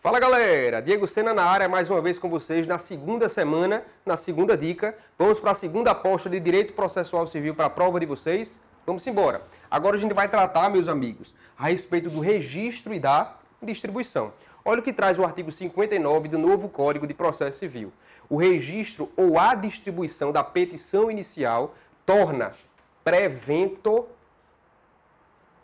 Fala galera, Diego Sena na área mais uma vez com vocês na segunda semana, na segunda dica. Vamos para a segunda aposta de Direito Processual Civil para a prova de vocês. Vamos embora. Agora a gente vai tratar, meus amigos, a respeito do registro e da distribuição. Olha o que traz o artigo 59 do novo Código de Processo Civil. O registro ou a distribuição da petição inicial torna prevento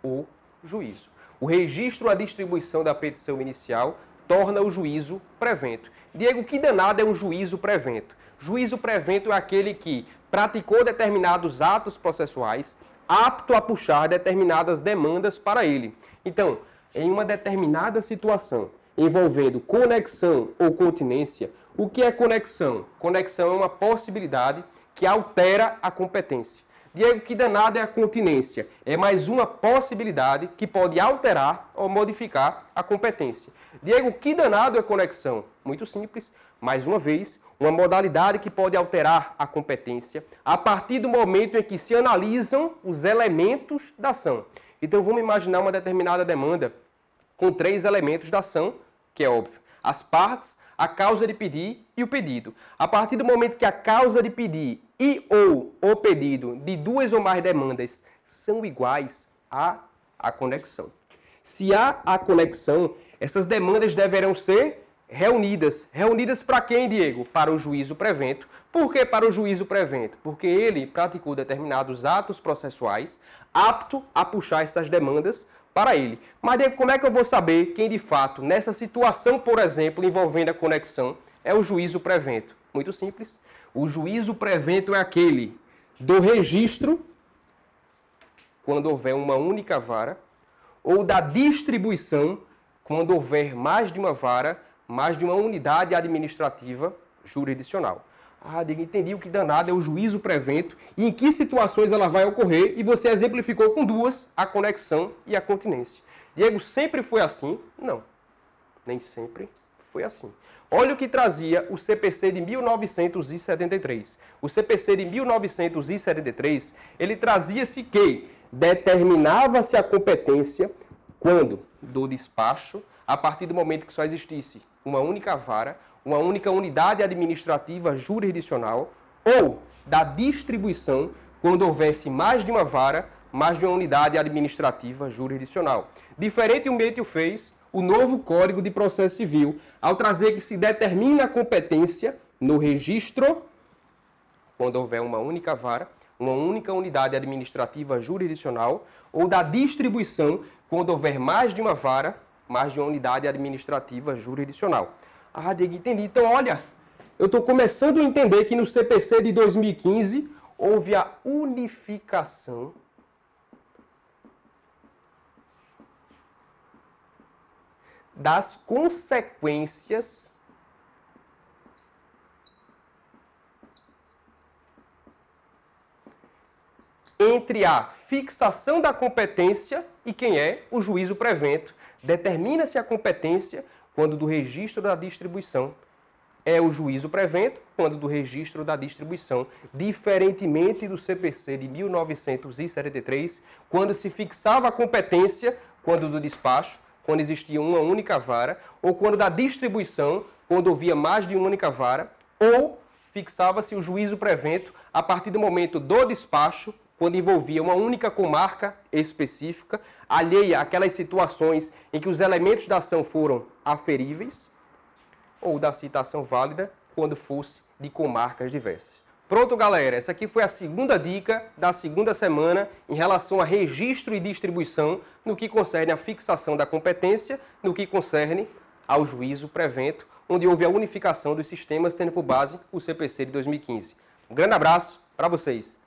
o juízo. O registro ou a distribuição da petição inicial torna o juízo prevento. Diego, que danado é um juízo prevento? Juízo prevento é aquele que praticou determinados atos processuais, apto a puxar determinadas demandas para ele. Então, em uma determinada situação envolvendo conexão ou continência, o que é conexão? Conexão é uma possibilidade que altera a competência. Diego, que danado é a continência? É mais uma possibilidade que pode alterar ou modificar a competência. Diego, que danado é conexão? Muito simples. Mais uma vez, uma modalidade que pode alterar a competência a partir do momento em que se analisam os elementos da ação. Então, vamos imaginar uma determinada demanda com três elementos da ação, que é óbvio. As partes, a causa de pedir e o pedido. A partir do momento que a causa de pedir e ou o pedido de duas ou mais demandas são iguais à a conexão. Se há a conexão, essas demandas deverão ser reunidas. Reunidas para quem, Diego? Para o juízo prevento. Por que para o juízo prevento? Porque ele praticou determinados atos processuais apto a puxar essas demandas para ele. Mas, como é que eu vou saber quem de fato, nessa situação, por exemplo, envolvendo a conexão, é o juízo prevento? Muito simples. O juízo prevento é aquele do registro, quando houver uma única vara, ou da distribuição, quando houver mais de uma vara, mais de uma unidade administrativa jurisdicional. Ah, Diego, entendi o que danado é o juízo prevento e em que situações ela vai ocorrer, e você exemplificou com duas, a conexão e a continência. Diego, sempre foi assim? Não, nem sempre foi assim. Olha o que trazia o CPC de 1973. O CPC de 1973, ele trazia-se que determinava-se a competência quando do despacho, a partir do momento que só existisse uma única vara, uma única unidade administrativa jurisdicional, ou da distribuição, quando houvesse mais de uma vara, mais de uma unidade administrativa jurisdicional. Diferentemente o fez o novo Código de Processo Civil, ao trazer que se determina a competência no registro, quando houver uma única vara, uma única unidade administrativa jurisdicional, ou da distribuição, quando houver mais de uma vara, mais de uma unidade administrativa jurisdicional. Ah, Diego, entendi. Então, olha, eu estou começando a entender que no CPC de 2015 houve a unificação das consequências entre a fixação da competência e quem é o juízo prevento. Determina-se a competência quando do registro da distribuição é o juízo prevento, quando do registro da distribuição, diferentemente do CPC de 1973, quando se fixava a competência, quando do despacho, quando existia uma única vara, ou quando da distribuição, quando havia mais de uma única vara, ou fixava-se o juízo prevento a partir do momento do despacho, quando envolvia uma única comarca específica, alheia àquelas situações em que os elementos da ação foram aferíveis, ou da citação válida, quando fosse de comarcas diversas. Pronto, galera. Essa aqui foi a segunda dica da segunda semana em relação a registro e distribuição no que concerne a fixação da competência, no que concerne ao juízo prevento, onde houve a unificação dos sistemas tendo por base o CPC de 2015. Um grande abraço para vocês.